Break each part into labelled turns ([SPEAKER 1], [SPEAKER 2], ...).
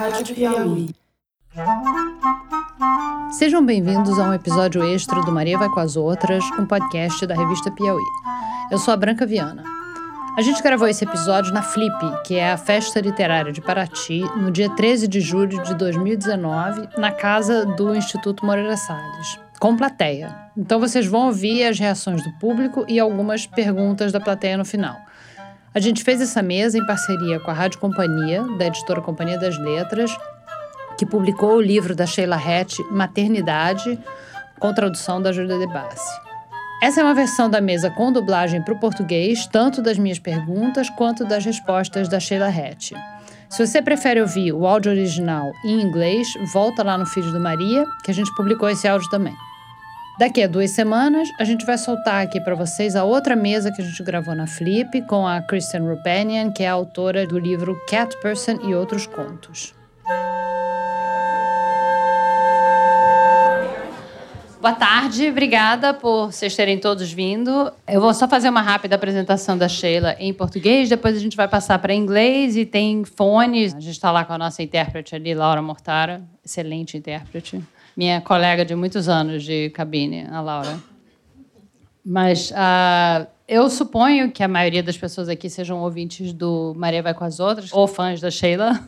[SPEAKER 1] Rádio Piauí.
[SPEAKER 2] Sejam bem-vindos a um episódio extra do Maria Vai com as Outras, um podcast da revista Piauí. Eu sou a Branca Viana. A gente gravou esse episódio na Flip, que é a festa literária de Paraty, no dia 13 de julho de 2019, na casa do Instituto Moreira Salles, com plateia. Então vocês vão ouvir as reações do público e algumas perguntas da plateia no final. A gente fez essa mesa em parceria com a Rádio Companhia, da editora Companhia das Letras, que publicou o livro da Sheila Hatch, Maternidade, com tradução da Júlia de Bassi. Essa é uma versão da mesa com dublagem para o português, tanto das minhas perguntas quanto das respostas da Sheila Hatch. Se você prefere ouvir o áudio original em inglês, volta lá no feed do Maria, que a gente publicou esse áudio também. Daqui a duas semanas, a gente vai soltar aqui para vocês a outra mesa que a gente gravou na Flip com a Kristen Rupanian, que é autora do livro Cat Person e Outros Contos. Boa tarde, obrigada por vocês terem todos vindo. Eu vou só fazer uma rápida apresentação da Sheila em português, depois a gente vai passar para inglês e tem fones. A gente está lá com a nossa intérprete ali, Laura Mortara, excelente intérprete minha colega de muitos anos de cabine, a Laura. Mas uh, eu suponho que a maioria das pessoas aqui sejam ouvintes do Maria Vai com as Outras, ou fãs da Sheila,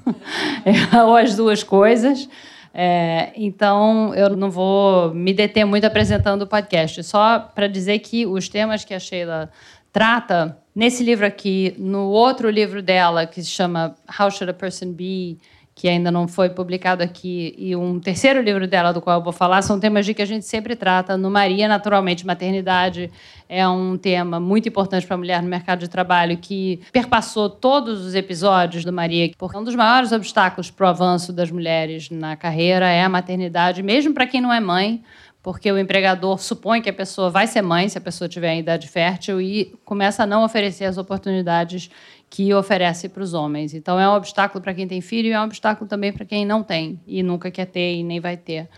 [SPEAKER 2] ou as duas coisas. É, então, eu não vou me deter muito apresentando o podcast, só para dizer que os temas que a Sheila trata nesse livro aqui, no outro livro dela, que se chama How Should a Person Be? Que ainda não foi publicado aqui, e um terceiro livro dela, do qual eu vou falar, são temas de que a gente sempre trata no Maria, naturalmente. Maternidade é um tema muito importante para a mulher no mercado de trabalho, que perpassou todos os episódios do Maria, porque um dos maiores obstáculos para o avanço das mulheres na carreira é a maternidade, mesmo para quem não é mãe, porque o empregador supõe que a pessoa vai ser mãe se a pessoa tiver idade fértil e começa a não oferecer as oportunidades que oferece para os homens. Então é um obstáculo para quem tem filho e é um obstáculo também para quem não tem e nunca quer ter e nem vai ter.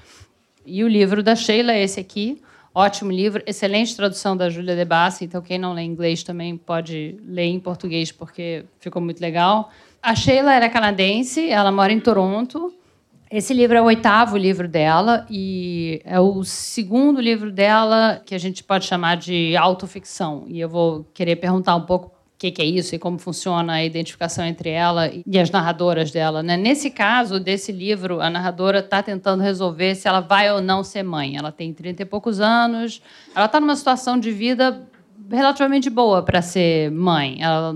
[SPEAKER 2] E o livro da Sheila é esse aqui, ótimo livro, excelente tradução da Júlia de Bassi, então quem não lê inglês também pode ler em português porque ficou muito legal. A Sheila era canadense, ela mora em Toronto. Esse livro é o oitavo livro dela e é o segundo livro dela que a gente pode chamar de autoficção. E eu vou querer perguntar um pouco que, que é isso e como funciona a identificação entre ela e as narradoras dela. Né? Nesse caso desse livro, a narradora está tentando resolver se ela vai ou não ser mãe. Ela tem 30 e poucos anos, ela está numa situação de vida relativamente boa para ser mãe. Ela,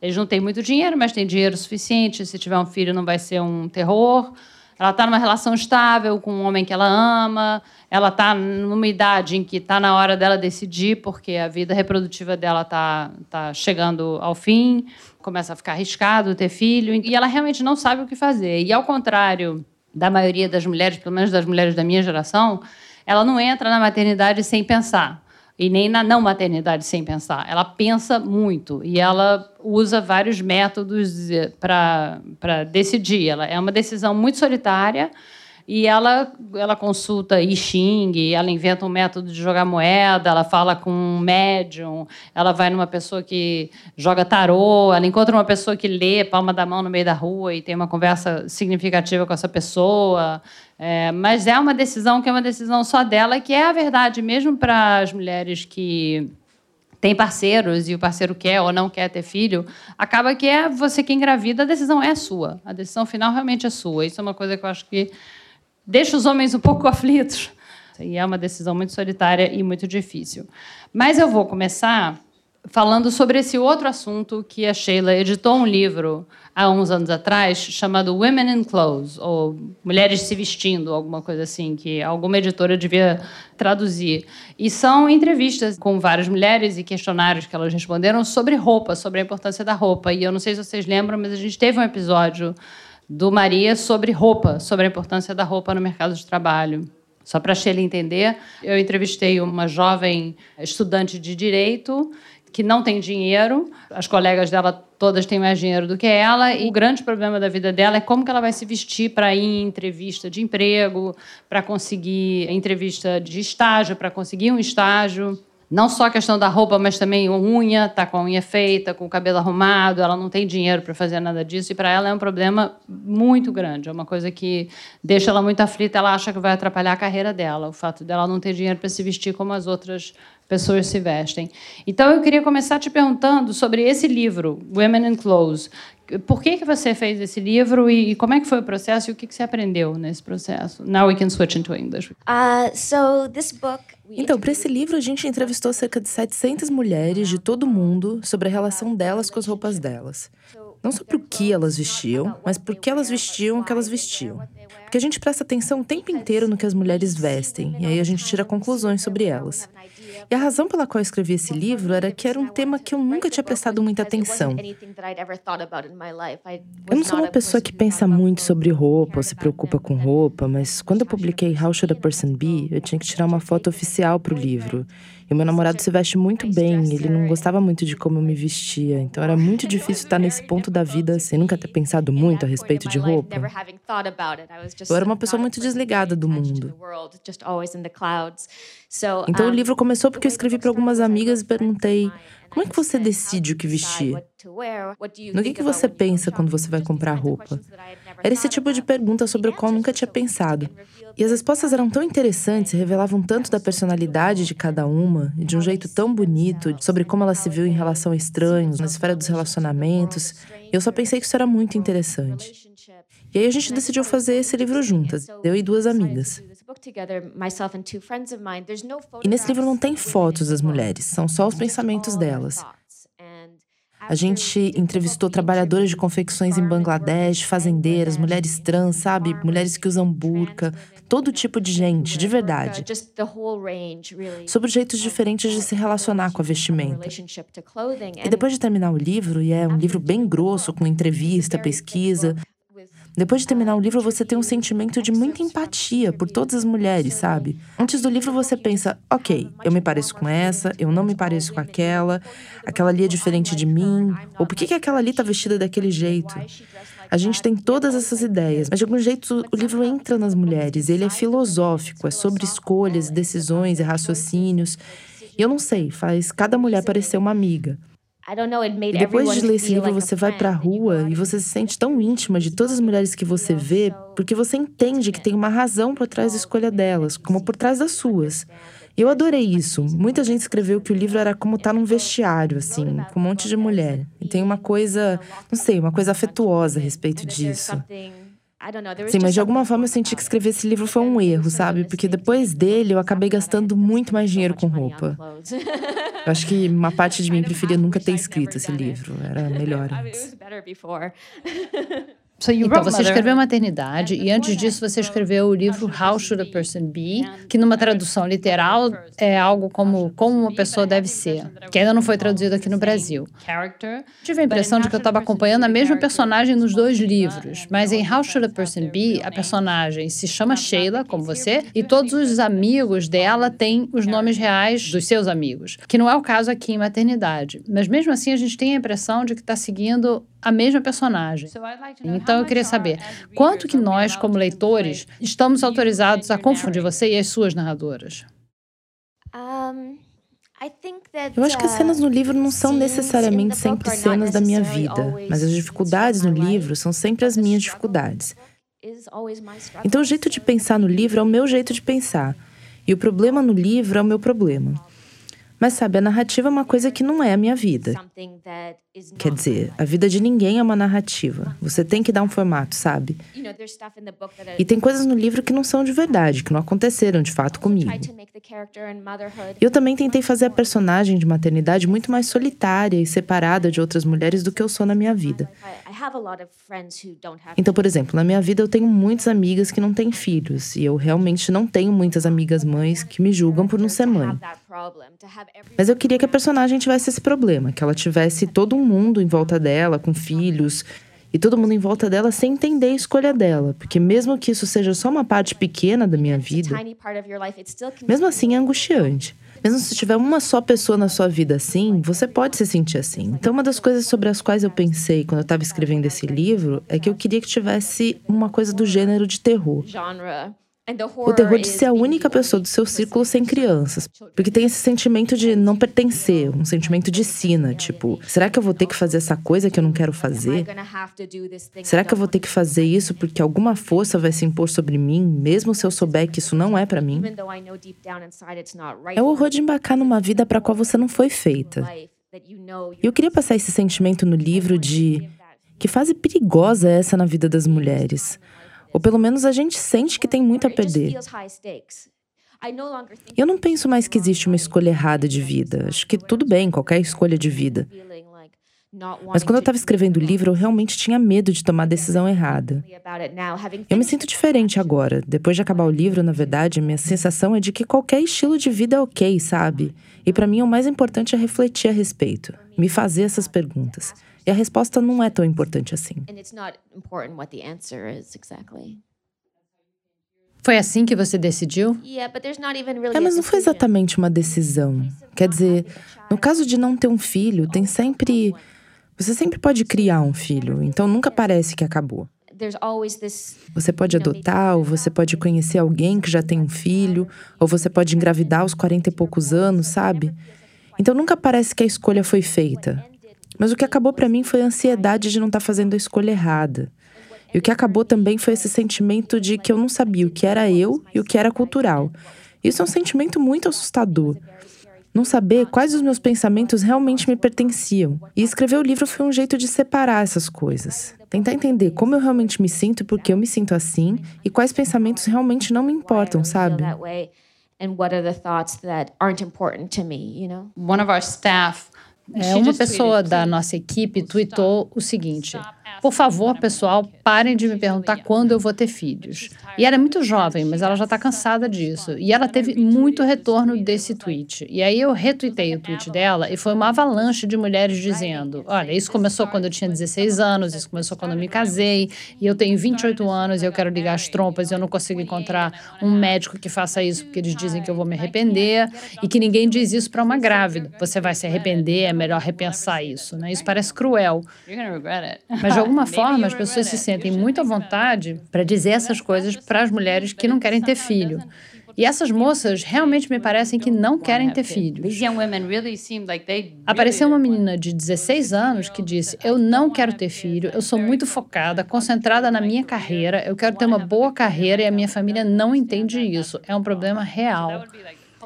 [SPEAKER 2] eles não têm muito dinheiro, mas têm dinheiro suficiente. Se tiver um filho, não vai ser um terror. Ela está numa relação estável com um homem que ela ama. Ela está numa idade em que está na hora dela decidir, porque a vida reprodutiva dela está tá chegando ao fim, começa a ficar arriscado ter filho, e ela realmente não sabe o que fazer. E ao contrário da maioria das mulheres, pelo menos das mulheres da minha geração, ela não entra na maternidade sem pensar e nem na não maternidade sem pensar. Ela pensa muito e ela usa vários métodos eh, para decidir. Ela é uma decisão muito solitária e ela, ela consulta I Ching, ela inventa um método de jogar moeda, ela fala com um médium, ela vai numa pessoa que joga tarô, ela encontra uma pessoa que lê palma da mão no meio da rua e tem uma conversa significativa com essa pessoa. É, mas é uma decisão que é uma decisão só dela, que é a verdade, mesmo para as mulheres que têm parceiros e o parceiro quer ou não quer ter filho, acaba que é você que engravida, a decisão é sua. A decisão final realmente é sua. Isso é uma coisa que eu acho que deixa os homens um pouco aflitos. E é uma decisão muito solitária e muito difícil. Mas eu vou começar falando sobre esse outro assunto que a Sheila editou um livro há uns anos atrás chamado Women in Clothes, ou Mulheres se Vestindo, alguma coisa assim, que alguma editora devia traduzir. E são entrevistas com várias mulheres e questionários que elas responderam sobre roupa, sobre a importância da roupa. E eu não sei se vocês lembram, mas a gente teve um episódio do Maria sobre roupa, sobre a importância da roupa no mercado de trabalho. Só para a Sheila entender, eu entrevistei uma jovem estudante de direito que não tem dinheiro, as colegas dela todas têm mais dinheiro do que ela, e o grande problema da vida dela é como que ela vai se vestir para ir em entrevista de emprego, para conseguir entrevista de estágio, para conseguir um estágio. Não só a questão da roupa, mas também unha, tá com a unha feita, com o cabelo arrumado, ela não tem dinheiro para fazer nada disso, e para ela é um problema muito grande, é uma coisa que deixa ela muito aflita, ela acha que vai atrapalhar a carreira dela, o fato dela não ter dinheiro para se vestir como as outras pessoas se vestem. Então eu queria começar te perguntando sobre esse livro, Women in Clothes. Por que que você fez esse livro e como é que foi o processo e o que que você aprendeu nesse processo? Now we can switch into English.
[SPEAKER 1] Uh, so this book
[SPEAKER 3] então, para esse livro, a gente entrevistou cerca de 700 mulheres de todo o mundo sobre a relação delas com as roupas delas. Não sobre o que elas vestiam, mas por que elas vestiam o que elas vestiam. Porque a gente presta atenção o tempo inteiro no que as mulheres vestem, e aí a gente tira conclusões sobre elas. E a razão pela qual eu escrevi esse livro era que era um tema que eu nunca tinha prestado muita atenção. Eu não sou uma pessoa que pensa muito sobre roupa ou se preocupa com roupa, mas quando eu publiquei How Should a Person Be, eu tinha que tirar uma foto oficial para o livro. E o meu namorado se veste muito bem, ele não gostava muito de como eu me vestia, então era muito difícil estar nesse ponto da vida sem nunca ter pensado muito a respeito de roupa. Eu era uma pessoa muito desligada do mundo. Então o livro começou porque eu escrevi para algumas amigas e perguntei: como é que você decide o que vestir? No que, que você pensa quando você vai comprar roupa? Era esse tipo de pergunta sobre o qual nunca tinha pensado. E as respostas eram tão interessantes revelavam tanto da personalidade de cada uma, de um jeito tão bonito, sobre como ela se viu em relação a estranhos, na esfera dos relacionamentos. E eu só pensei que isso era muito interessante. E aí a gente decidiu fazer esse livro juntas, eu e duas amigas. E nesse livro não tem fotos das mulheres, são só os pensamentos delas. A gente entrevistou trabalhadoras de confecções em Bangladesh, fazendeiras, mulheres trans, sabe? Mulheres que usam burca, todo tipo de gente, de verdade. Sobre jeitos diferentes de se relacionar com a vestimenta. E depois de terminar o livro, e é um livro bem grosso, com entrevista, pesquisa, depois de terminar o livro, você tem um sentimento de muita empatia por todas as mulheres, sabe? Antes do livro, você pensa: ok, eu me pareço com essa, eu não me pareço com aquela, aquela ali é diferente de mim, ou por que, que aquela ali tá vestida daquele jeito? A gente tem todas essas ideias, mas de algum jeito o livro entra nas mulheres, ele é filosófico, é sobre escolhas, decisões e raciocínios. E eu não sei, faz cada mulher parecer uma amiga. E depois de ler esse livro, você vai para a rua e você se sente tão íntima de todas as mulheres que você vê, porque você entende que tem uma razão por trás da escolha delas, como por trás das suas. Eu adorei isso. Muita gente escreveu que o livro era como estar tá num vestiário, assim, com um monte de mulher. E tem uma coisa, não sei, uma coisa afetuosa a respeito disso. Sim, mas de alguma forma eu senti que escrever esse livro foi um erro, sabe? Porque depois dele eu acabei gastando muito mais dinheiro com roupa. Eu acho que uma parte de mim preferia nunca ter escrito esse livro. Era melhor antes.
[SPEAKER 2] Então, você escreveu Maternidade e antes disso você escreveu o livro How Should a Person Be, que numa tradução literal é algo como Como uma pessoa deve ser, que ainda não foi traduzido aqui no Brasil. Tive a impressão de que eu estava acompanhando a mesma personagem nos dois livros, mas em How Should a Person Be, a personagem se chama Sheila, como você, e todos os amigos dela têm os nomes reais dos seus amigos, que não é o caso aqui em Maternidade. Mas mesmo assim a gente tem a impressão de que está seguindo a mesma personagem. Então eu queria saber quanto que nós, como leitores, estamos autorizados a confundir você e as suas narradoras.
[SPEAKER 3] Eu acho que as cenas no livro não são necessariamente sempre cenas da minha vida, mas as dificuldades no livro são sempre as minhas dificuldades. Então, o jeito de pensar no livro é o meu jeito de pensar, e o problema no livro é o meu problema. Mas sabe, a narrativa é uma coisa que não é a minha vida. Quer dizer, a vida de ninguém é uma narrativa. Você tem que dar um formato, sabe? E tem coisas no livro que não são de verdade, que não aconteceram de fato comigo. Eu também tentei fazer a personagem de maternidade muito mais solitária e separada de outras mulheres do que eu sou na minha vida. Então, por exemplo, na minha vida eu tenho muitas amigas que não têm filhos, e eu realmente não tenho muitas amigas mães que me julgam por não ser mãe. Mas eu queria que a personagem tivesse esse problema, que ela tivesse todo um mundo em volta dela, com filhos, e todo mundo em volta dela sem entender a escolha dela, porque mesmo que isso seja só uma parte pequena da minha vida, mesmo assim é angustiante. Mesmo se tiver uma só pessoa na sua vida assim, você pode se sentir assim. Então, uma das coisas sobre as quais eu pensei quando eu estava escrevendo esse livro é que eu queria que tivesse uma coisa do gênero de terror. O terror de ser a única pessoa do seu círculo sem crianças. Porque tem esse sentimento de não pertencer, um sentimento de sina. Tipo, será que eu vou ter que fazer essa coisa que eu não quero fazer? Será que eu vou ter que fazer isso porque alguma força vai se impor sobre mim, mesmo se eu souber que isso não é para mim? É o horror de embarcar numa vida para qual você não foi feita. E eu queria passar esse sentimento no livro de que fase perigosa é essa na vida das mulheres? Ou pelo menos a gente sente que tem muito a perder. Eu não penso mais que existe uma escolha errada de vida. Acho que tudo bem, qualquer escolha de vida. Mas quando eu estava escrevendo o livro, eu realmente tinha medo de tomar a decisão errada. Eu me sinto diferente agora. Depois de acabar o livro, na verdade, minha sensação é de que qualquer estilo de vida é ok, sabe? E para mim, o mais importante é refletir a respeito, me fazer essas perguntas. E a resposta não é tão importante assim.
[SPEAKER 2] Foi assim que você decidiu?
[SPEAKER 3] É, mas não foi exatamente uma decisão. Quer dizer, no caso de não ter um filho, tem sempre. Você sempre pode criar um filho, então nunca parece que acabou. Você pode adotar, ou você pode conhecer alguém que já tem um filho, ou você pode engravidar aos 40 e poucos anos, sabe? Então nunca parece que a escolha foi feita. Mas o que acabou para mim foi a ansiedade de não estar tá fazendo a escolha errada. E o que acabou também foi esse sentimento de que eu não sabia o que era eu e o que era cultural. Isso é um sentimento muito assustador. Não saber quais os meus pensamentos realmente me pertenciam. E escrever o livro foi um jeito de separar essas coisas. Tentar entender como eu realmente me sinto e por que eu me sinto assim e quais pensamentos realmente não me importam, sabe? And what are the thoughts that aren't important to me, you know?
[SPEAKER 2] One of our staff é, uma pessoa da nossa equipe tweetou o seguinte: Por favor, pessoal, parem de me perguntar quando eu vou ter filhos. E ela é muito jovem, mas ela já está cansada disso. E ela teve muito retorno desse tweet. E aí eu retuitei o tweet dela e foi uma avalanche de mulheres dizendo: Olha, isso começou quando eu tinha 16 anos, isso começou quando eu me casei, e eu tenho 28 anos e eu quero ligar as trompas e eu não consigo encontrar um médico que faça isso porque eles dizem que eu vou me arrepender e que ninguém diz isso para uma grávida. Você vai se arrepender, é melhor repensar isso, né? Isso parece cruel. Mas de alguma forma as pessoas se sentem muito à vontade para dizer essas coisas para as mulheres que não querem ter filho. E essas moças realmente me parecem que não querem ter filhos. Apareceu uma menina de 16 anos que disse: Eu não quero ter filho, eu sou muito focada, concentrada na minha carreira, eu quero ter uma boa carreira e a minha família não entende isso. É um problema real.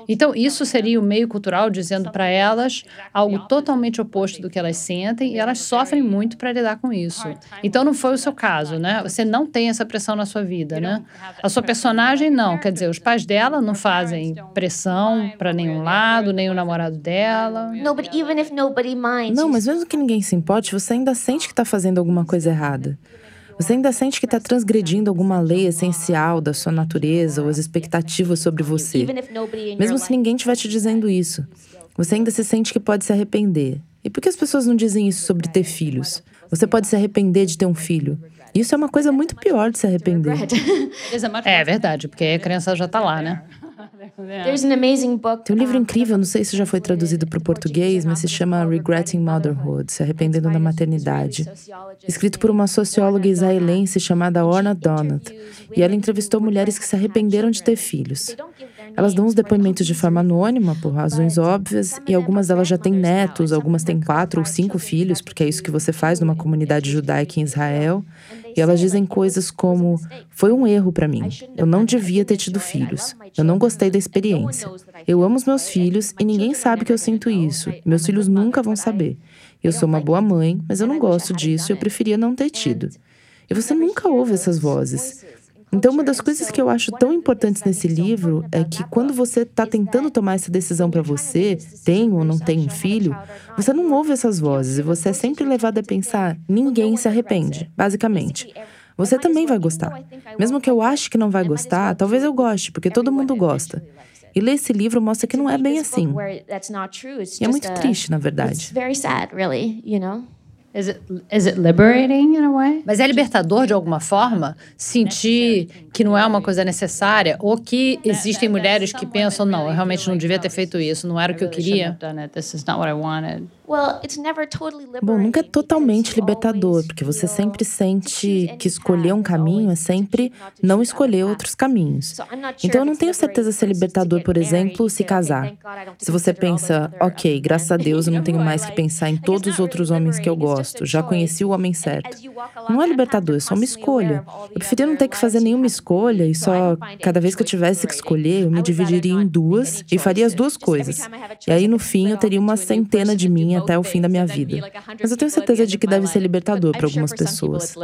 [SPEAKER 2] Então, isso seria o meio cultural dizendo para elas algo totalmente oposto do que elas sentem e elas sofrem muito para lidar com isso. Então, não foi o seu caso, né? Você não tem essa pressão na sua vida, né? A sua personagem, não. Quer dizer, os pais dela não fazem pressão para nenhum lado, nem o namorado dela.
[SPEAKER 3] Não, mas mesmo que ninguém se importe, você ainda sente que está fazendo alguma coisa errada. Você ainda sente que está transgredindo alguma lei essencial da sua natureza ou as expectativas sobre você. Mesmo se ninguém estiver te dizendo isso, você ainda se sente que pode se arrepender. E por que as pessoas não dizem isso sobre ter filhos? Você pode se arrepender de ter um filho. Isso é uma coisa muito pior de se arrepender.
[SPEAKER 2] É verdade, porque a criança já está lá, né?
[SPEAKER 3] Tem um livro incrível, não sei se já foi traduzido para o português, mas se chama Regretting Motherhood, Se Arrependendo da Maternidade. Escrito por uma socióloga israelense chamada Orna Donat. E ela entrevistou mulheres que se arrependeram de ter filhos. Elas dão os depoimentos de forma anônima, por razões óbvias, e algumas delas já têm netos, algumas têm quatro ou cinco filhos, porque é isso que você faz numa comunidade judaica em Israel. E elas dizem coisas como: Foi um erro para mim. Eu não devia ter tido filhos. Eu não gostei da experiência. Eu amo os meus filhos e ninguém sabe que eu sinto isso. Meus filhos nunca vão saber. Eu sou uma boa mãe, mas eu não gosto disso e eu preferia não ter tido. E você nunca ouve essas vozes. Então, uma das coisas que eu acho tão importantes nesse livro é que quando você está tentando tomar essa decisão para você, tem ou não tem um filho, você não ouve essas vozes e você é sempre levado a pensar: ninguém se arrepende, basicamente. Você também vai gostar. Mesmo que eu ache que não vai gostar, talvez eu goste, porque todo mundo gosta. E ler esse livro mostra que não é bem assim. E é muito triste, na verdade.
[SPEAKER 2] Is it, is it liberating in a way? Mas é libertador de alguma forma sentir que não é uma coisa necessária ou que existem mulheres que pensam não, eu realmente não devia ter feito isso, não era o que eu queria.
[SPEAKER 3] Bom, nunca é totalmente libertador, porque você sempre sente que escolher um caminho é sempre não escolher outros caminhos. Então eu não tenho certeza se é libertador, por exemplo, se casar. Se você pensa, ok, graças a Deus eu não tenho mais que pensar em todos os outros homens que eu gosto, já conheci o homem certo. Não é libertador, é só uma escolha. Eu preferia não ter que fazer nenhuma escolha e só cada vez que eu tivesse que escolher, eu me dividiria em duas e faria as duas coisas. E aí no fim eu teria uma centena de mim até o fim da minha vida. Mas eu tenho certeza de que deve ser libertador para algumas pessoas.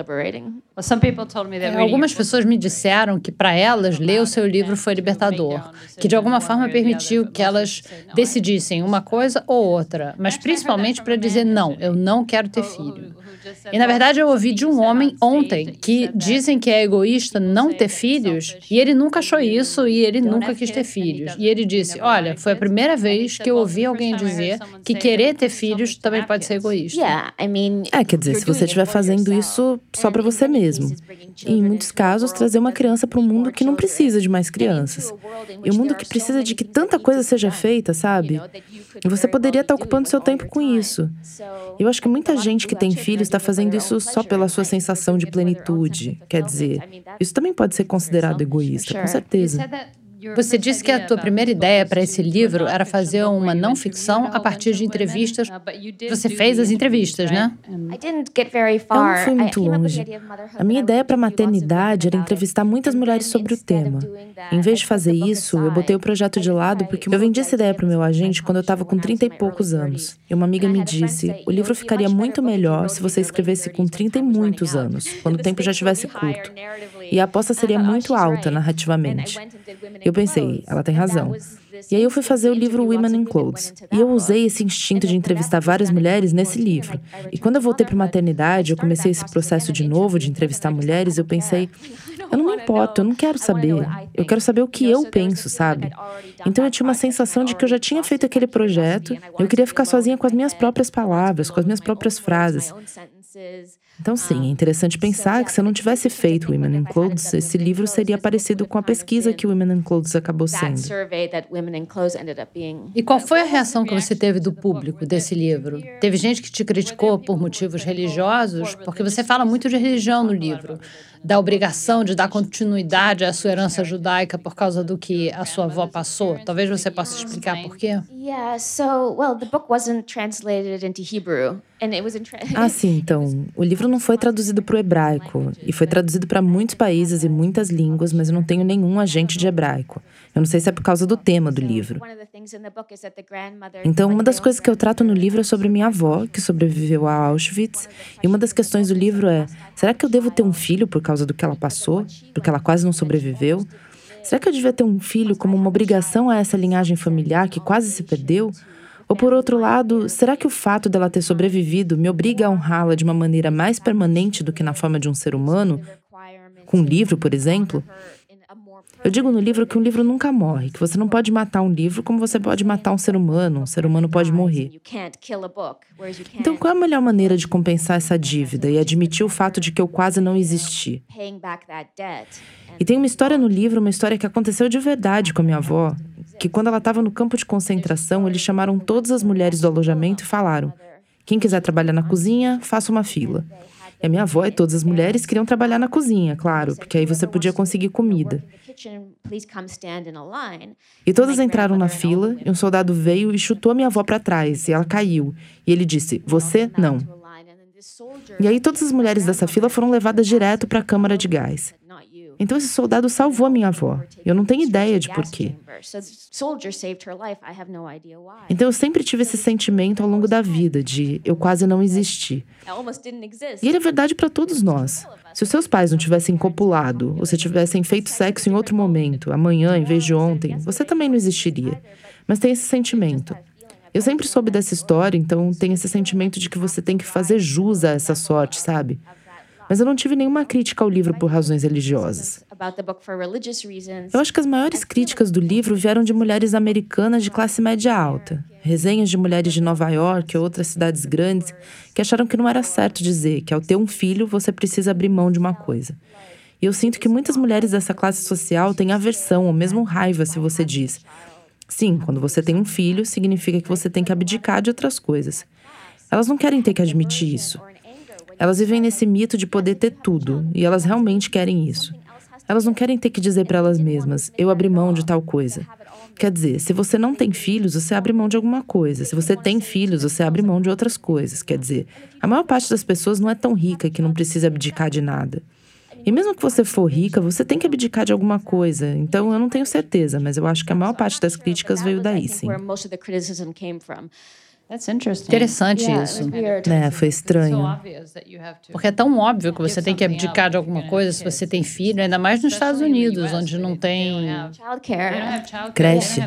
[SPEAKER 2] É, algumas pessoas me disseram que para elas ler o seu livro foi libertador, que de alguma forma permitiu que elas decidissem uma coisa ou outra, mas principalmente para dizer não, eu não quero ter filho. E na verdade eu ouvi de um homem ontem que dizem que é egoísta não ter filhos e ele nunca achou isso e ele nunca quis ter filhos. E ele disse: Olha, foi a primeira vez que eu ouvi alguém dizer que querer ter filhos também pode ser egoísta.
[SPEAKER 3] É, quer dizer, se você estiver fazendo isso só para você mesmo. E em muitos casos, trazer uma criança para um mundo que não precisa de mais crianças. E um mundo que precisa de que tanta coisa seja feita, sabe? E você poderia estar ocupando seu tempo com isso. Eu acho que muita gente que tem filhos está fazendo isso só pela sua sensação de plenitude. Quer dizer, isso também pode ser considerado egoísta, com certeza.
[SPEAKER 2] Você disse que a tua primeira ideia para esse livro era fazer uma não ficção a partir de entrevistas. Você fez as entrevistas, né?
[SPEAKER 3] Eu não fui muito longe. A minha ideia para a maternidade era entrevistar muitas mulheres sobre o tema. Em vez de fazer isso, eu botei o projeto de lado porque eu vendi essa ideia para o meu agente quando eu estava com 30 e poucos anos. E uma amiga me disse: o livro ficaria muito melhor se você escrevesse com 30 e muitos anos, quando o tempo já estivesse curto. E a aposta seria muito alta narrativamente. Eu pensei, ela tem razão. E aí eu fui fazer o livro Women in Clothes. E eu usei esse instinto de entrevistar várias mulheres nesse livro. E quando eu voltei para maternidade, eu comecei esse processo de novo de entrevistar mulheres, eu pensei, eu não me importo, eu não quero saber. Eu quero saber o que eu penso, sabe? Então eu tinha uma sensação de que eu já tinha feito aquele projeto, eu queria ficar sozinha com as minhas próprias palavras, com as minhas próprias frases. Então, sim, é interessante pensar que se eu não tivesse feito Women in Clothes, esse livro seria parecido com a pesquisa que Women in Clothes acabou sendo.
[SPEAKER 2] E qual foi a reação que você teve do público desse livro? Teve gente que te criticou por motivos religiosos? Porque você fala muito de religião no livro, da obrigação de dar continuidade à sua herança judaica por causa do que a sua avó passou. Talvez você possa explicar por quê?
[SPEAKER 1] Yeah, so, well, the book wasn't translated into Hebrew.
[SPEAKER 3] Ah, sim, então. O livro não foi traduzido para o hebraico e foi traduzido para muitos países e muitas línguas, mas eu não tenho nenhum agente de hebraico. Eu não sei se é por causa do tema do livro. Então, uma das coisas que eu trato no livro é sobre minha avó, que sobreviveu a Auschwitz, e uma das questões do livro é: será que eu devo ter um filho por causa do que ela passou, porque ela quase não sobreviveu? Será que eu devia ter um filho como uma obrigação a essa linhagem familiar que quase se perdeu? Ou por outro lado, será que o fato dela ter sobrevivido me obriga a honrá-la de uma maneira mais permanente do que na forma de um ser humano? Com um livro, por exemplo? Eu digo no livro que um livro nunca morre, que você não pode matar um livro como você pode matar um ser humano, um ser humano pode morrer. Então, qual é a melhor maneira de compensar essa dívida e admitir o fato de que eu quase não existi? E tem uma história no livro, uma história que aconteceu de verdade com a minha avó, que quando ela estava no campo de concentração, eles chamaram todas as mulheres do alojamento e falaram: quem quiser trabalhar na cozinha, faça uma fila. E a minha avó e todas as mulheres queriam trabalhar na cozinha, claro, porque aí você podia conseguir comida. E todas entraram na fila, e um soldado veio e chutou a minha avó para trás, e ela caiu. E ele disse: Você não. E aí todas as mulheres dessa fila foram levadas direto para a câmara de gás. Então esse soldado salvou a minha avó. Eu não tenho ideia de porquê. Então eu sempre tive esse sentimento ao longo da vida de eu quase não existi. E ele é verdade para todos nós. Se os seus pais não tivessem copulado, ou se tivessem feito sexo em outro momento, amanhã em vez de ontem, você também não existiria. Mas tem esse sentimento. Eu sempre soube dessa história, então tem esse sentimento de que você tem que fazer jus a essa sorte, sabe? Mas eu não tive nenhuma crítica ao livro por razões religiosas. Eu acho que as maiores críticas do livro vieram de mulheres americanas de classe média alta, resenhas de mulheres de Nova York e outras cidades grandes que acharam que não era certo dizer que ao ter um filho você precisa abrir mão de uma coisa. E eu sinto que muitas mulheres dessa classe social têm aversão ou mesmo raiva se você diz: sim, quando você tem um filho, significa que você tem que abdicar de outras coisas. Elas não querem ter que admitir isso. Elas vivem nesse mito de poder ter tudo, e elas realmente querem isso. Elas não querem ter que dizer para elas mesmas: eu abri mão de tal coisa. Quer dizer, se você não tem filhos, você abre mão de alguma coisa. Se você tem filhos, você abre mão de outras coisas. Quer dizer, a maior parte das pessoas não é tão rica que não precisa abdicar de nada. E mesmo que você for rica, você tem que abdicar de alguma coisa. Então, eu não tenho certeza, mas eu acho que a maior parte das críticas veio daí, sim.
[SPEAKER 2] Interessante isso.
[SPEAKER 3] É, foi estranho.
[SPEAKER 2] Porque é tão óbvio que você tem que abdicar de alguma coisa se você tem filho, ainda mais nos Estados Unidos, onde não tem
[SPEAKER 3] creche.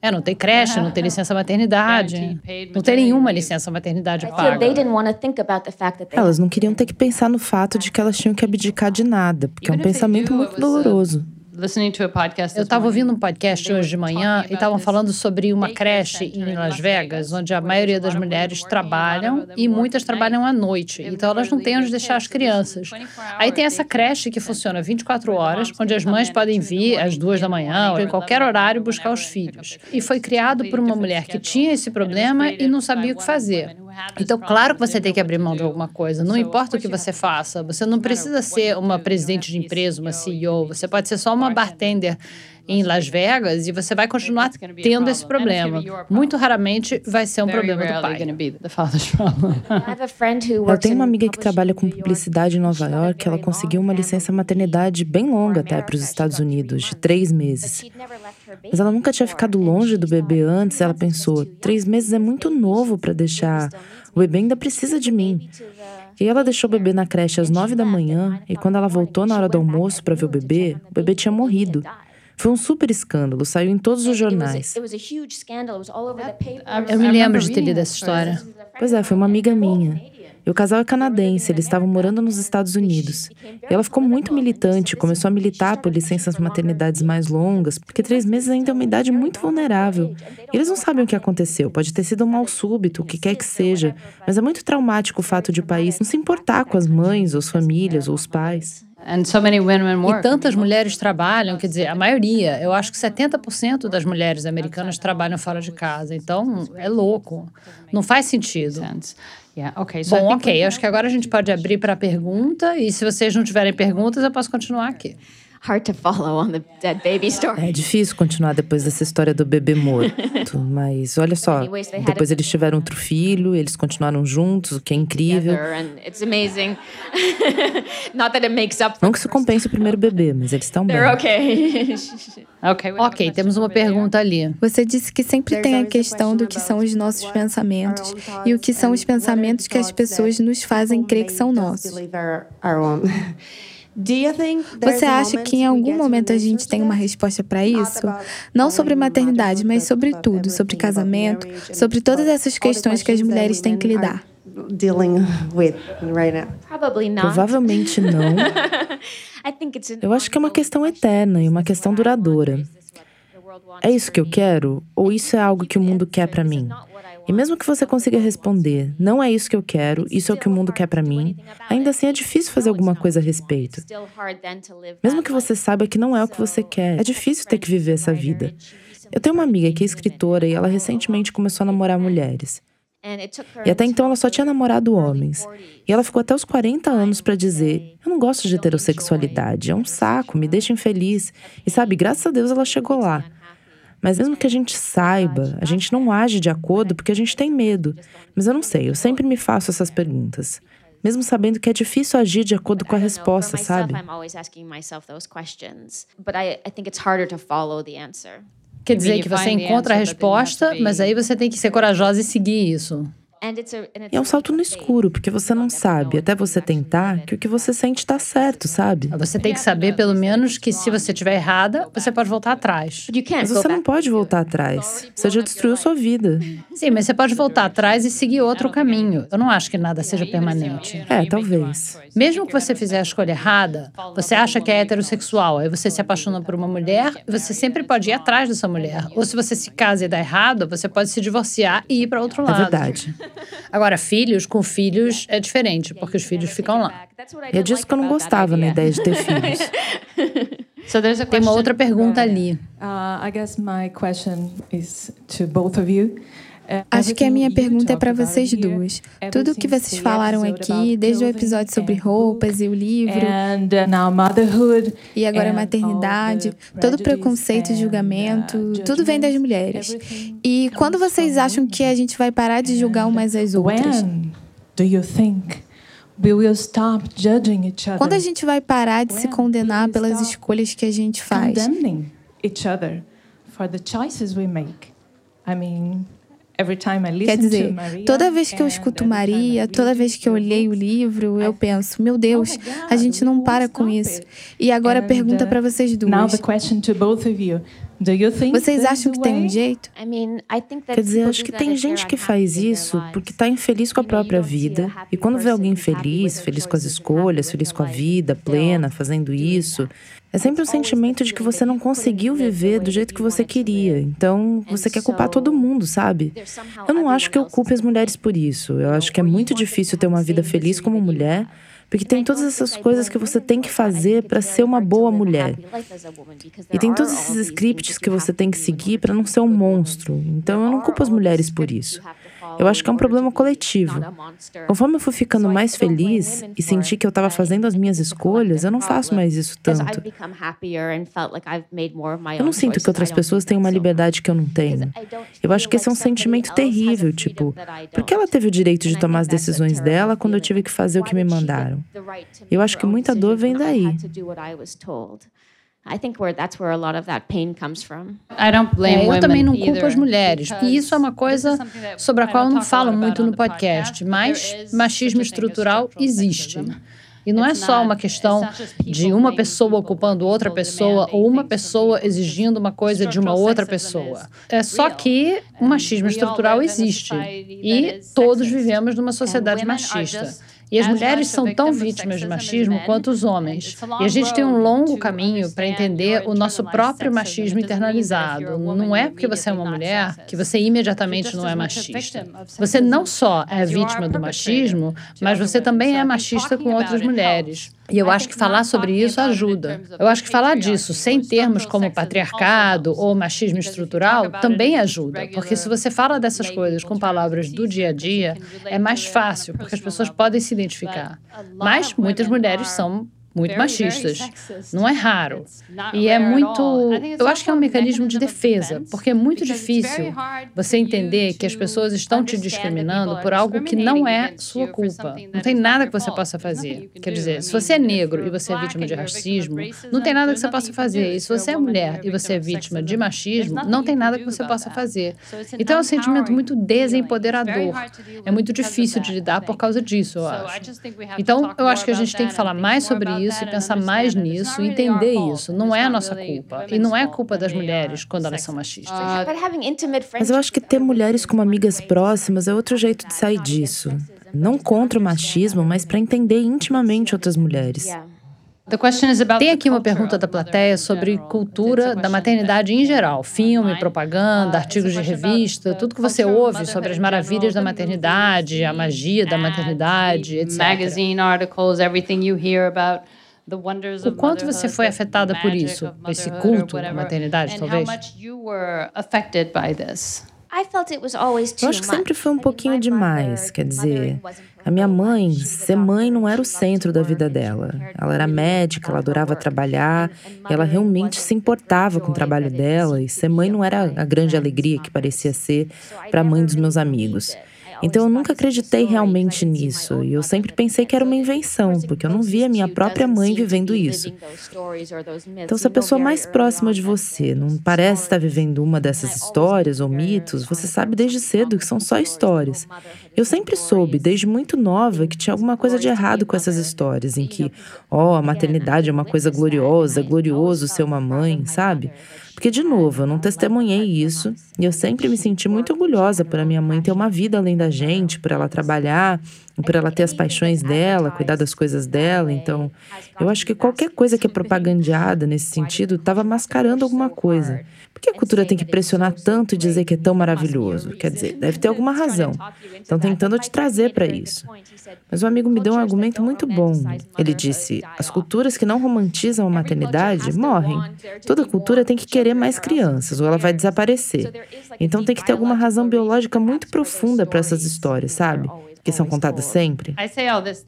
[SPEAKER 2] É, não tem creche, não tem licença maternidade, não tem nenhuma licença maternidade paga.
[SPEAKER 3] Elas não queriam ter que pensar no fato de que elas tinham que abdicar de nada, porque é um pensamento muito doloroso.
[SPEAKER 2] Eu estava ouvindo um podcast hoje de manhã e estavam falando sobre uma creche em Las Vegas, onde a maioria das mulheres trabalham e muitas trabalham à noite. Então elas não têm onde deixar as crianças. Aí tem essa creche que funciona 24 horas, onde as mães podem vir às duas da manhã ou em qualquer horário buscar os filhos. E foi criado por uma mulher que tinha esse problema e não sabia o que fazer. Então, claro que você tem que abrir mão de alguma coisa, não importa o que você faça. Você não precisa ser uma presidente de empresa, uma CEO, você pode ser só uma bartender em Las Vegas e você vai continuar tendo esse problema. Muito raramente vai ser um problema do pai.
[SPEAKER 3] Eu tenho uma amiga que trabalha com publicidade em Nova York. Ela conseguiu uma licença maternidade bem longa até para os Estados Unidos, de três meses. Mas ela nunca tinha ficado longe do bebê antes. Ela pensou: três meses é muito novo para deixar. O bebê ainda precisa de mim. E ela deixou o bebê na creche às nove da manhã, e quando ela voltou na hora do almoço para ver o bebê, o bebê tinha morrido. Foi um super escândalo, saiu em todos os jornais.
[SPEAKER 2] Eu me lembro de ter lido essa história.
[SPEAKER 3] Pois é, foi uma amiga minha. E o casal é canadense, eles estavam morando nos Estados Unidos. E ela ficou muito militante, começou a militar por licenças maternidades mais longas, porque três meses ainda é uma idade muito vulnerável. E eles não sabem o que aconteceu, pode ter sido um mal súbito, o que quer que seja, mas é muito traumático o fato de o país não se importar com as mães, ou as famílias, ou os pais.
[SPEAKER 2] E tantas mulheres trabalham, quer dizer, a maioria, eu acho que 70% das mulheres americanas trabalham fora de casa. Então, é louco. Não faz sentido. Bom, ok, acho que agora a gente pode abrir para pergunta. E se vocês não tiverem perguntas, eu posso continuar aqui
[SPEAKER 1] hard to follow on the dead baby story.
[SPEAKER 3] É difícil continuar depois dessa história do bebê morto, mas olha só, depois eles tiveram outro filho, eles continuaram juntos, o que é incrível. Não que isso compense o primeiro bebê, mas eles estão bem.
[SPEAKER 2] ok, ok, temos uma pergunta ali.
[SPEAKER 4] Você disse que sempre tem a questão do que são os nossos pensamentos e o que são os pensamentos que as pessoas nos fazem crer que são nossos. Você acha que em algum momento a gente tem uma resposta para isso? Não sobre maternidade, mas sobre tudo, sobre casamento, sobre todas essas questões que as mulheres têm que lidar.
[SPEAKER 3] Provavelmente não. Eu acho que é uma questão eterna e uma questão duradoura. É isso que eu quero? Ou isso é algo que o mundo quer para mim? E mesmo que você consiga responder, não é isso que eu quero, isso é o que o mundo quer para mim, ainda assim é difícil fazer alguma coisa a respeito. Mesmo que você saiba que não é o que você quer, é difícil ter que viver essa vida. Eu tenho uma amiga que é escritora e ela recentemente começou a namorar mulheres. E até então ela só tinha namorado homens. E ela ficou até os 40 anos para dizer: Eu não gosto de heterossexualidade, é um saco, me deixa infeliz. E sabe, graças a Deus ela chegou lá. Mas mesmo que a gente saiba, a gente não age de acordo porque a gente tem medo. Mas eu não sei, eu sempre me faço essas perguntas. Mesmo sabendo que é difícil agir de acordo com a resposta, sabe?
[SPEAKER 2] Quer dizer que você encontra a resposta, mas aí você tem que ser corajosa e seguir isso.
[SPEAKER 3] E é um salto no escuro, porque você não sabe, até você tentar, que o que você sente está certo, sabe?
[SPEAKER 2] Você tem que saber, pelo menos, que se você estiver errada, você pode voltar atrás.
[SPEAKER 3] Mas você não pode voltar atrás. Você já destruiu sua vida.
[SPEAKER 2] Sim, mas você pode voltar atrás e seguir outro caminho. Eu não acho que nada seja permanente.
[SPEAKER 3] É, talvez.
[SPEAKER 2] Mesmo que você fizer a escolha errada, você acha que é heterossexual, aí você se apaixona por uma mulher, você sempre pode ir atrás dessa mulher. Ou se você se casa e dá errado, você pode se divorciar e ir para outro lado.
[SPEAKER 3] É verdade.
[SPEAKER 2] Agora, filhos com filhos é diferente, porque os filhos ficam lá.
[SPEAKER 3] E é disso que eu não gostava na ideia de ter filhos.
[SPEAKER 2] Tem uma outra pergunta ali.
[SPEAKER 5] Uh, I guess my question is to both of you.
[SPEAKER 4] Acho que a minha pergunta é para vocês duas. Tudo o que vocês falaram aqui, desde o episódio sobre roupas e o livro, e agora a maternidade, todo o preconceito e julgamento, tudo vem das mulheres. E quando vocês acham que a gente vai parar de julgar umas às outras? Quando a gente vai parar de se condenar pelas escolhas que a gente faz? Quer dizer, toda vez que eu escuto Maria, toda vez que eu leio o livro, eu penso, meu Deus, a gente não para com isso. E agora pergunta para vocês duas. Vocês acham que tem um jeito?
[SPEAKER 3] Quer dizer, acho que tem gente que faz isso porque está infeliz com a própria vida. E quando vê alguém feliz, feliz com as escolhas, feliz com a vida, plena, fazendo isso, é sempre um sentimento de que você não conseguiu viver do jeito que você queria. Então, você quer culpar todo mundo, sabe? Eu não acho que eu culpe as mulheres por isso. Eu acho que é muito difícil ter uma vida feliz como mulher porque tem todas essas coisas que você tem que fazer para ser uma boa mulher. E tem todos esses scripts que você tem que seguir para não ser um monstro. Então eu não culpo as mulheres por isso. Eu acho que é um problema coletivo. Conforme eu fui ficando mais feliz e senti que eu estava fazendo as minhas escolhas, eu não faço mais isso tanto. Eu não sinto que outras pessoas têm uma liberdade que eu não tenho. Eu acho que esse é um sentimento terrível, tipo, por que ela teve o direito de tomar as decisões dela quando eu tive que fazer o que me mandaram? Eu acho que muita dor vem daí.
[SPEAKER 2] I think where that's where a lot of that pain comes from. I don't blame é, eu também não culpo as mulheres. E isso é uma coisa sobre a qual eu não falo muito no podcast, mas machismo estrutural existe. E não é só uma questão de uma pessoa ocupando outra pessoa ou uma pessoa exigindo uma coisa de uma outra pessoa. É só que o machismo estrutural existe e todos vivemos numa sociedade machista. E as mulheres são tão vítimas de machismo quanto os homens. E a gente tem um longo caminho para entender o nosso próprio machismo internalizado. Não é porque você é uma mulher que você imediatamente não é machista. Você não só é vítima do machismo, mas você também é machista com outras mulheres. E eu acho que falar sobre isso ajuda. Eu acho que falar disso sem termos como patriarcado ou machismo estrutural também ajuda, porque se você fala dessas coisas com palavras do dia a dia, é mais fácil, porque as pessoas podem se identificar. Mas muitas mulheres são muito machistas. Não é raro. E é muito. Eu acho que é um mecanismo de defesa, porque é muito difícil você entender que as pessoas estão te discriminando por algo que não é sua culpa. Não tem nada que você possa fazer. Quer dizer, se você é negro e você é vítima de racismo, não tem nada que você possa fazer. E se você é mulher e você é vítima de machismo, não tem nada que você possa fazer. Então é um sentimento muito desempoderador. É muito difícil de lidar por causa disso, eu acho. Então eu acho que a gente tem que falar mais sobre isso isso e pensar mais nisso e entender isso. Não é a nossa culpa. E não é culpa das mulheres quando elas são machistas. Ah,
[SPEAKER 3] mas eu acho que ter mulheres como amigas próximas é outro jeito de sair disso. Não contra o machismo, mas para entender intimamente outras mulheres.
[SPEAKER 2] Tem aqui uma pergunta da plateia sobre cultura da maternidade em geral, filme, propaganda, artigos de revista, tudo que você ouve sobre as maravilhas da maternidade, a magia da maternidade, etc. Magazine articles, everything you hear about o quanto você foi afetada por isso, esse culto à maternidade, talvez?
[SPEAKER 3] Eu acho que sempre foi um pouquinho demais. Quer dizer, a minha mãe, ser mãe não era o centro da vida dela. Ela era médica, ela adorava trabalhar, ela realmente se importava com o trabalho dela, e ser mãe não era a grande alegria que parecia ser para a mãe dos meus amigos. Então eu nunca acreditei realmente nisso e eu sempre pensei que era uma invenção, porque eu não via minha própria mãe vivendo isso. Então, se a pessoa mais próxima de você não parece estar vivendo uma dessas histórias ou mitos, você sabe desde cedo que são só histórias. Eu sempre soube, desde muito nova, que tinha alguma coisa de errado com essas histórias, em que, ó, oh, a maternidade é uma coisa gloriosa, glorioso ser uma mãe, sabe? Porque, de novo, eu não testemunhei isso e eu sempre me senti muito orgulhosa por a minha mãe ter uma vida além da gente, por ela trabalhar por ela ter as paixões dela, cuidar das coisas dela. Então, eu acho que qualquer coisa que é propagandeada nesse sentido estava mascarando alguma coisa. Por que a cultura tem que pressionar tanto e dizer que é tão maravilhoso? Quer dizer, deve ter alguma razão. Estão tentando te trazer para isso. Mas o amigo me deu um argumento muito bom. Ele disse: as culturas que não romantizam a maternidade morrem. Toda cultura tem que querer mais crianças, ou ela vai desaparecer. Então tem que ter alguma razão biológica muito profunda para essas histórias, sabe? Que são contadas sempre?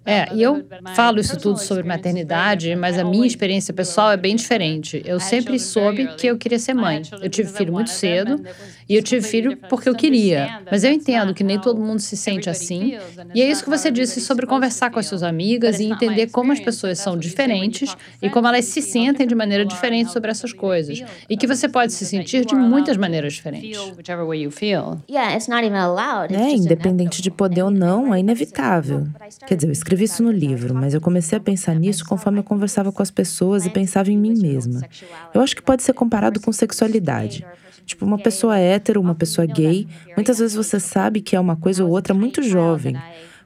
[SPEAKER 2] É, e eu falo isso tudo sobre maternidade, mas a minha experiência pessoal é bem diferente. Eu sempre soube que eu queria ser mãe. Eu tive filho muito cedo e eu tive filho porque eu queria. Mas eu entendo que nem todo mundo se sente assim. E é isso que você disse sobre conversar com as suas amigas e entender como as pessoas são diferentes e como elas se sentem de maneira diferente sobre essas coisas. E que você pode se sentir de muitas maneiras diferentes.
[SPEAKER 3] É, independente de poder ou não, é inevitável. Quer dizer, eu escrevi isso no livro, mas eu comecei a pensar nisso conforme eu conversava com as pessoas e pensava em mim mesma. Eu acho que pode ser comparado com sexualidade. Tipo, uma pessoa hétero, uma pessoa gay, muitas vezes você sabe que é uma coisa ou outra muito jovem.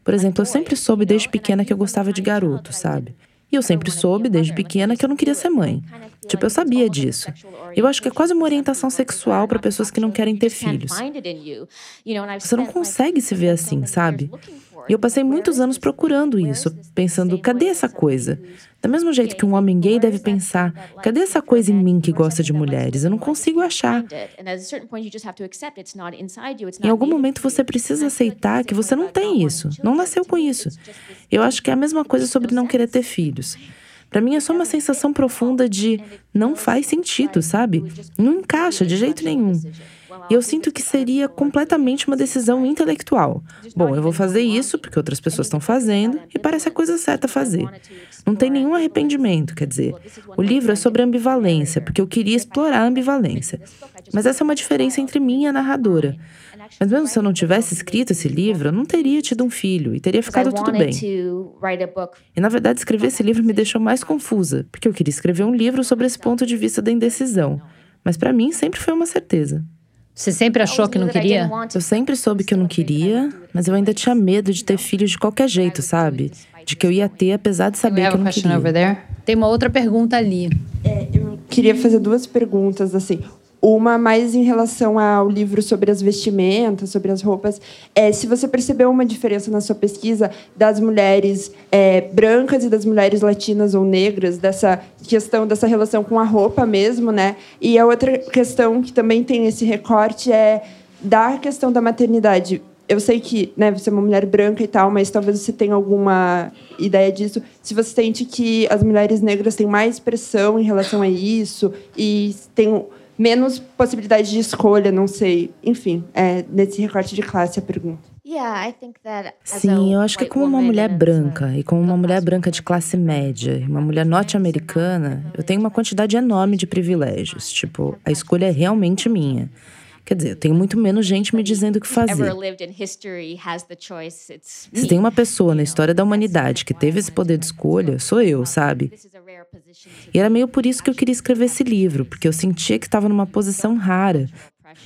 [SPEAKER 3] Por exemplo, eu sempre soube desde pequena que eu gostava de garoto, sabe? E eu sempre soube, desde pequena, que eu não queria ser mãe. Tipo, eu sabia disso. Eu acho que é quase uma orientação sexual para pessoas que não querem ter filhos. Você não consegue se ver assim, sabe? E eu passei muitos anos procurando isso, pensando: cadê essa coisa? Do mesmo jeito que um homem gay deve pensar: cadê essa coisa em mim que gosta de mulheres? Eu não consigo achar. Em algum momento você precisa aceitar que você não tem isso, não nasceu com isso. Eu acho que é a mesma coisa sobre não querer ter filhos. Para mim é só uma sensação profunda de não faz sentido, sabe? Não encaixa de jeito nenhum. E eu sinto que seria completamente uma decisão intelectual. Bom, eu vou fazer isso porque outras pessoas estão fazendo e parece a coisa certa a fazer. Não tem nenhum arrependimento, quer dizer. O livro é sobre ambivalência, porque eu queria explorar a ambivalência. Mas essa é uma diferença entre mim e a narradora. Mas mesmo se eu não tivesse escrito esse livro, eu não teria tido um filho e teria ficado tudo bem. E na verdade, escrever esse livro me deixou mais confusa, porque eu queria escrever um livro sobre esse ponto de vista da indecisão. Mas para mim sempre foi uma certeza.
[SPEAKER 2] Você sempre achou que não queria?
[SPEAKER 3] Eu sempre soube que eu não queria, mas eu ainda tinha medo de ter filhos de qualquer jeito, sabe? De que eu ia ter, apesar de saber que eu não queria.
[SPEAKER 2] Tem uma outra pergunta ali.
[SPEAKER 5] É, eu queria fazer duas perguntas, assim. Uma mais em relação ao livro sobre as vestimentas, sobre as roupas. É, se você percebeu uma diferença na sua pesquisa das mulheres é, brancas e das mulheres latinas ou negras, dessa questão, dessa relação com a roupa mesmo, né? E a outra questão que também tem esse recorte é da questão da maternidade. Eu sei que né, você é uma mulher branca e tal, mas talvez você tenha alguma ideia disso. Se você sente que as mulheres negras têm mais pressão em relação a isso e tem menos possibilidade de escolha, não sei. Enfim, é nesse recorte de classe a pergunta.
[SPEAKER 3] Sim, eu acho que como uma mulher branca e como uma mulher branca de classe média, uma mulher norte-americana, eu tenho uma quantidade enorme de privilégios. Tipo, a escolha é realmente minha. Quer dizer, eu tenho muito menos gente me dizendo o que fazer. Se tem uma pessoa na história da humanidade que teve esse poder de escolha, sou eu, sabe? E era meio por isso que eu queria escrever esse livro, porque eu sentia que estava numa posição rara,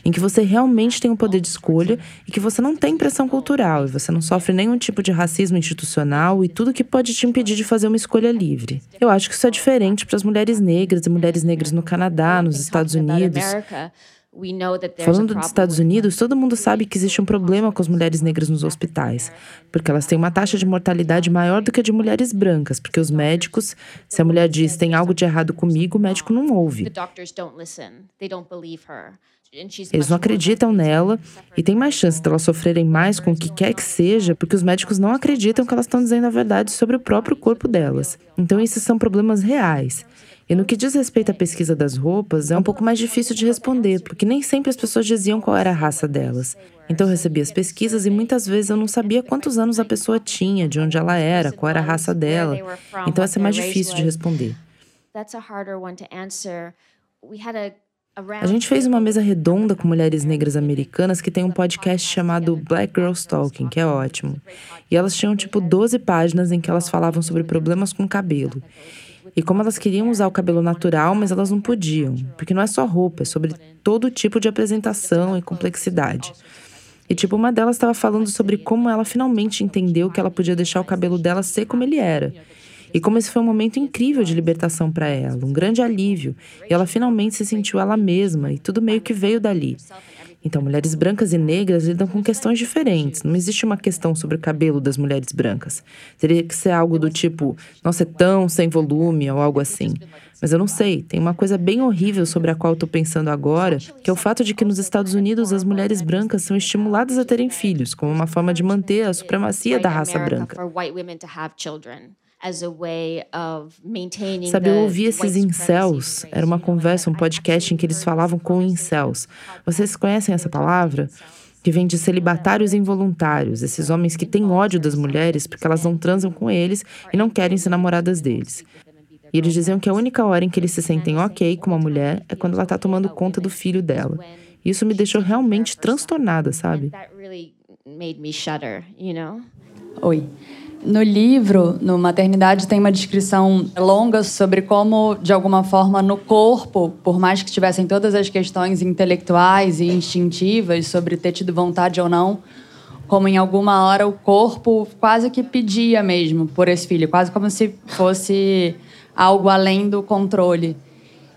[SPEAKER 3] em que você realmente tem o um poder de escolha e que você não tem pressão cultural e você não sofre nenhum tipo de racismo institucional e tudo que pode te impedir de fazer uma escolha livre. Eu acho que isso é diferente para as mulheres negras e mulheres negras no Canadá, nos Estados Unidos. Falando dos Estados Unidos, todo mundo sabe que existe um problema com as mulheres negras nos hospitais, porque elas têm uma taxa de mortalidade maior do que a de mulheres brancas, porque os médicos, se a mulher diz tem algo de errado comigo, o médico não ouve. Eles não acreditam nela e tem mais chance de elas sofrerem mais com o que quer que seja, porque os médicos não acreditam que elas estão dizendo a verdade sobre o próprio corpo delas. Então, esses são problemas reais. E no que diz respeito à pesquisa das roupas, é um pouco mais difícil de responder, porque nem sempre as pessoas diziam qual era a raça delas. Então eu recebia as pesquisas e muitas vezes eu não sabia quantos anos a pessoa tinha, de onde ela era, qual era a raça dela. Então essa é mais difícil de responder. A gente fez uma mesa redonda com mulheres negras americanas que tem um podcast chamado Black Girls Talking, que é ótimo. E elas tinham tipo 12 páginas em que elas falavam sobre problemas com cabelo. E como elas queriam usar o cabelo natural, mas elas não podiam, porque não é só roupa, é sobre todo tipo de apresentação e complexidade. E, tipo, uma delas estava falando sobre como ela finalmente entendeu que ela podia deixar o cabelo dela ser como ele era. E como esse foi um momento incrível de libertação para ela, um grande alívio. E ela finalmente se sentiu ela mesma, e tudo meio que veio dali. Então, mulheres brancas e negras lidam com questões diferentes. Não existe uma questão sobre o cabelo das mulheres brancas. Teria que ser algo do tipo, nossa, é tão sem volume ou algo assim. Mas eu não sei, tem uma coisa bem horrível sobre a qual estou pensando agora, que é o fato de que nos Estados Unidos as mulheres brancas são estimuladas a terem filhos, como uma forma de manter a supremacia da raça branca. Sabe, eu ouvi esses incels, era uma conversa, um podcast em que eles falavam com incels. Vocês conhecem essa palavra? Que vem de celibatários involuntários, esses homens que têm ódio das mulheres porque elas não transam com eles e não querem ser namoradas deles. E eles diziam que a única hora em que eles se sentem ok com uma mulher é quando ela está tomando conta do filho dela. E isso me deixou realmente transtornada, sabe?
[SPEAKER 6] Oi. No livro, no Maternidade, tem uma descrição longa sobre como, de alguma forma, no corpo, por mais que tivessem todas as questões intelectuais e instintivas sobre ter tido vontade ou não, como em alguma hora o corpo quase que pedia mesmo por esse filho, quase como se fosse algo além do controle.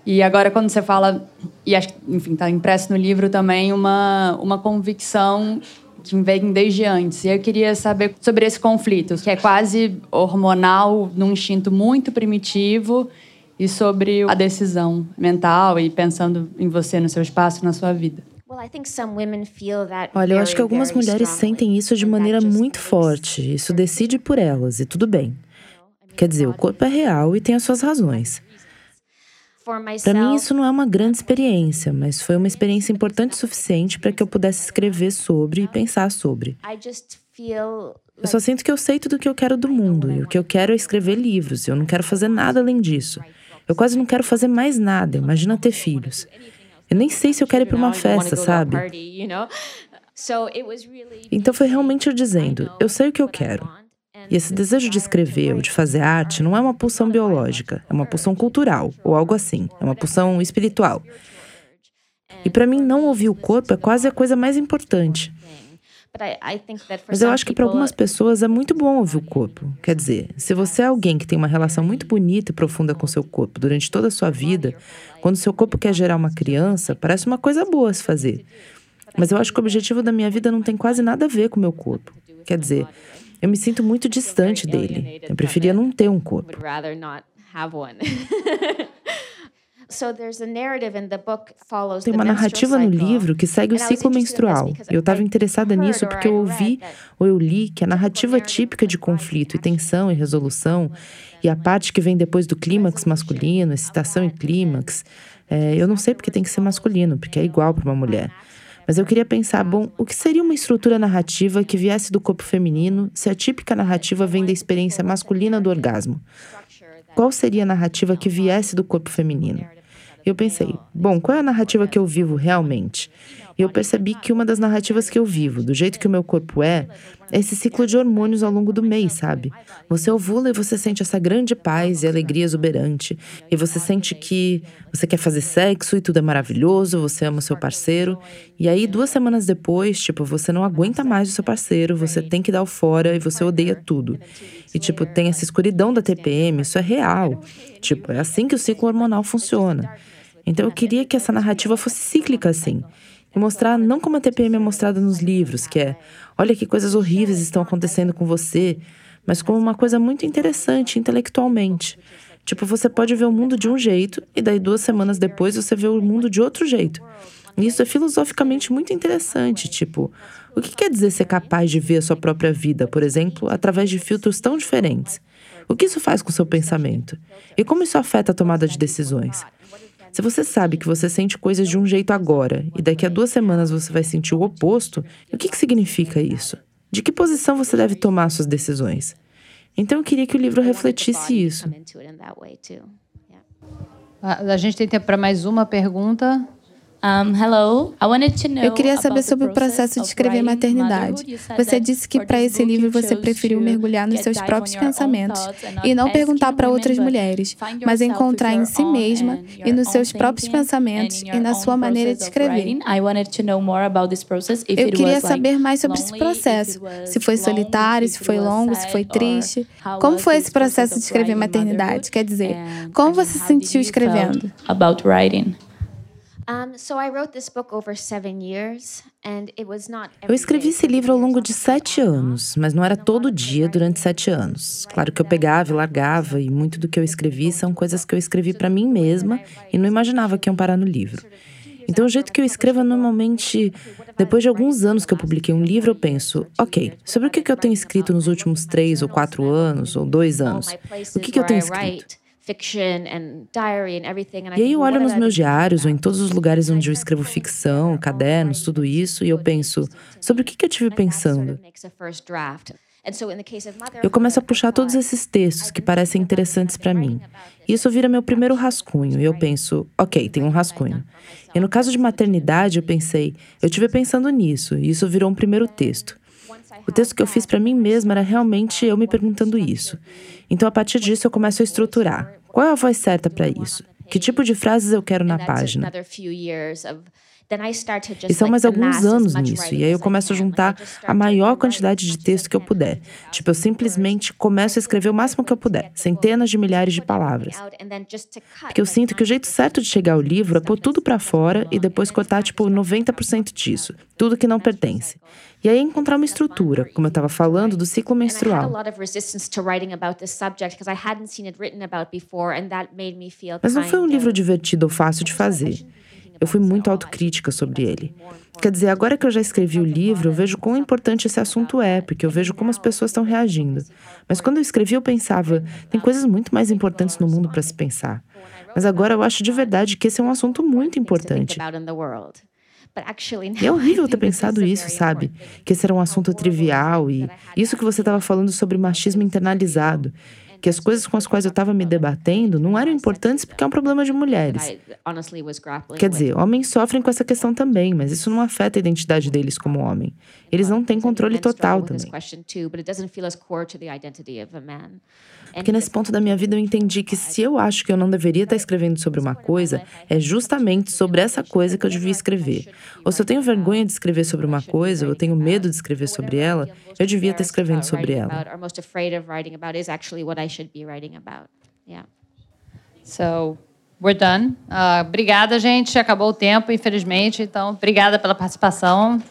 [SPEAKER 6] E agora, quando você fala, e acho enfim, está impresso no livro também uma, uma convicção que vem desde antes. E eu queria saber sobre esse conflito, que é quase hormonal, num instinto muito primitivo, e sobre a decisão mental e pensando em você, no seu espaço, na sua vida.
[SPEAKER 3] Olha, eu acho que algumas mulheres sentem isso de maneira muito forte. Isso decide por elas, e tudo bem. Quer dizer, o corpo é real e tem as suas razões. Para mim, isso não é uma grande experiência, mas foi uma experiência importante o suficiente para que eu pudesse escrever sobre e pensar sobre. Eu só sinto que eu sei tudo o que eu quero do mundo, e o que eu quero é escrever livros, e eu não quero fazer nada além disso. Eu quase não quero fazer mais nada, imagina ter filhos. Eu nem sei se eu quero ir para uma festa, sabe? Então foi realmente eu dizendo: eu sei o que eu quero. E esse desejo de escrever ou de fazer arte não é uma pulsão biológica, é uma pulsão cultural ou algo assim, é uma pulsão espiritual. E para mim, não ouvir o corpo é quase a coisa mais importante. Mas eu acho que para algumas pessoas é muito bom ouvir o corpo. Quer dizer, se você é alguém que tem uma relação muito bonita e profunda com seu corpo durante toda a sua vida, quando seu corpo quer gerar uma criança, parece uma coisa boa se fazer. Mas eu acho que o objetivo da minha vida não tem quase nada a ver com o meu corpo. Quer dizer, eu me sinto muito distante dele. Eu preferia não ter um corpo. Tem uma narrativa no livro que segue o ciclo menstrual. Eu estava interessada nisso porque eu ouvi ou eu li que a narrativa típica de conflito e tensão e resolução, e a parte que vem depois do clímax masculino, excitação e clímax, é, eu não sei porque tem que ser masculino, porque é igual para uma mulher. Mas eu queria pensar, bom, o que seria uma estrutura narrativa que viesse do corpo feminino se a típica narrativa vem da experiência masculina do orgasmo? Qual seria a narrativa que viesse do corpo feminino? Eu pensei, bom, qual é a narrativa que eu vivo realmente? E eu percebi que uma das narrativas que eu vivo, do jeito que o meu corpo é, é esse ciclo de hormônios ao longo do mês, sabe? Você ovula e você sente essa grande paz e alegria exuberante. E você sente que você quer fazer sexo e tudo é maravilhoso, você ama o seu parceiro. E aí, duas semanas depois, tipo, você não aguenta mais o seu parceiro, você tem que dar o fora e você odeia tudo. E, tipo, tem essa escuridão da TPM, isso é real. Tipo, é assim que o ciclo hormonal funciona. Então eu queria que essa narrativa fosse cíclica assim e mostrar não como a TPM é mostrada nos livros, que é olha que coisas horríveis estão acontecendo com você, mas como uma coisa muito interessante intelectualmente. Tipo, você pode ver o mundo de um jeito e daí duas semanas depois você vê o mundo de outro jeito. E isso é filosoficamente muito interessante, tipo, o que quer dizer ser capaz de ver a sua própria vida, por exemplo, através de filtros tão diferentes? O que isso faz com o seu pensamento? E como isso afeta a tomada de decisões? Se você sabe que você sente coisas de um jeito agora e daqui a duas semanas você vai sentir o oposto, o que, que significa isso? De que posição você deve tomar suas decisões? Então eu queria que o livro refletisse isso.
[SPEAKER 2] A gente tem tempo para mais uma pergunta.
[SPEAKER 4] Eu queria saber sobre o processo de escrever maternidade. Você disse que para esse livro você preferiu mergulhar nos seus próprios pensamentos e não perguntar para outras mulheres, mas encontrar em si mesma e nos seus próprios pensamentos e na sua maneira de escrever. Eu queria saber mais sobre esse processo. Se foi solitário, se foi longo, se foi triste. Como foi esse processo de escrever maternidade? Quer dizer, como você se sentiu escrevendo?
[SPEAKER 3] About writing. Eu escrevi esse livro ao longo de sete anos, mas não era todo dia durante sete anos. Claro que eu pegava e largava, e muito do que eu escrevi são coisas que eu escrevi para mim mesma e não imaginava que iam parar no livro. Então, o jeito que eu escrevo normalmente, depois de alguns anos que eu publiquei um livro, eu penso, ok, sobre o que eu tenho escrito nos últimos três ou quatro anos ou dois anos? O que eu tenho escrito? E aí eu olho nos meus diários ou em todos os lugares onde eu escrevo ficção, cadernos, tudo isso, e eu penso sobre o que, que eu tive pensando. Eu começo a puxar todos esses textos que parecem interessantes para mim. E isso vira meu primeiro rascunho. E eu penso, ok, tem um rascunho. E no caso de maternidade, eu pensei, eu tive pensando nisso, e isso virou um primeiro texto. O texto que eu fiz para mim mesma era realmente eu me perguntando isso. Então, a partir disso, eu começo a estruturar. Qual é a voz certa para isso? Que tipo de frases eu quero na página? E são mais alguns anos nisso, e aí eu começo a juntar a maior quantidade de texto que eu puder. Tipo, eu simplesmente começo a escrever o máximo que eu puder, centenas de milhares de palavras. Porque eu sinto que o jeito certo de chegar ao livro é pôr tudo para fora e depois cortar, tipo, 90% disso, tudo que não pertence. E aí encontrar uma estrutura, como eu estava falando, do ciclo menstrual. Mas não foi um livro divertido ou fácil de fazer. Eu fui muito autocrítica sobre ele. Quer dizer, agora que eu já escrevi o livro, eu vejo quão importante esse assunto é, porque eu vejo como as pessoas estão reagindo. Mas quando eu escrevi, eu pensava, tem coisas muito mais importantes no mundo para se pensar. Mas agora eu acho de verdade que esse é um assunto muito importante. E é horrível ter pensado isso, sabe? Que esse era um assunto trivial e isso que você estava falando sobre machismo internalizado que as coisas com as quais eu estava me debatendo não eram importantes porque é um problema de mulheres. Quer dizer, homens sofrem com essa questão também, mas isso não afeta a identidade deles como homem. Eles não têm controle total também. Porque nesse ponto da minha vida eu entendi que se eu acho que eu não deveria estar escrevendo sobre uma coisa, é justamente sobre essa coisa que eu devia escrever. Ou se eu tenho vergonha de escrever sobre uma coisa, ou eu tenho medo de escrever sobre ela, eu devia estar escrevendo sobre ela.
[SPEAKER 2] So, we're done. Uh, obrigada, gente. Acabou o tempo, infelizmente. Então, obrigada pela participação.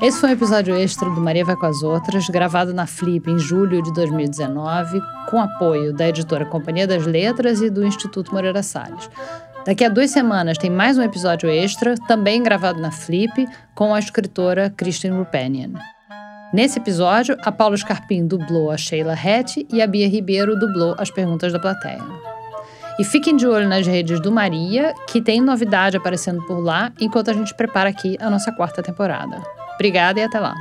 [SPEAKER 2] Esse foi um episódio extra do Maria Vai com as Outras, gravado na Flip em julho de 2019, com apoio da editora Companhia das Letras e do Instituto Moreira Salles. Daqui a duas semanas tem mais um episódio extra, também gravado na Flip, com a escritora Kristen Rupenian. Nesse episódio, a Paula Scarpim dublou a Sheila Hattie e a Bia Ribeiro dublou as perguntas da plateia. E fiquem de olho nas redes do Maria, que tem novidade aparecendo por lá, enquanto a gente prepara aqui a nossa quarta temporada. Obrigada e até lá!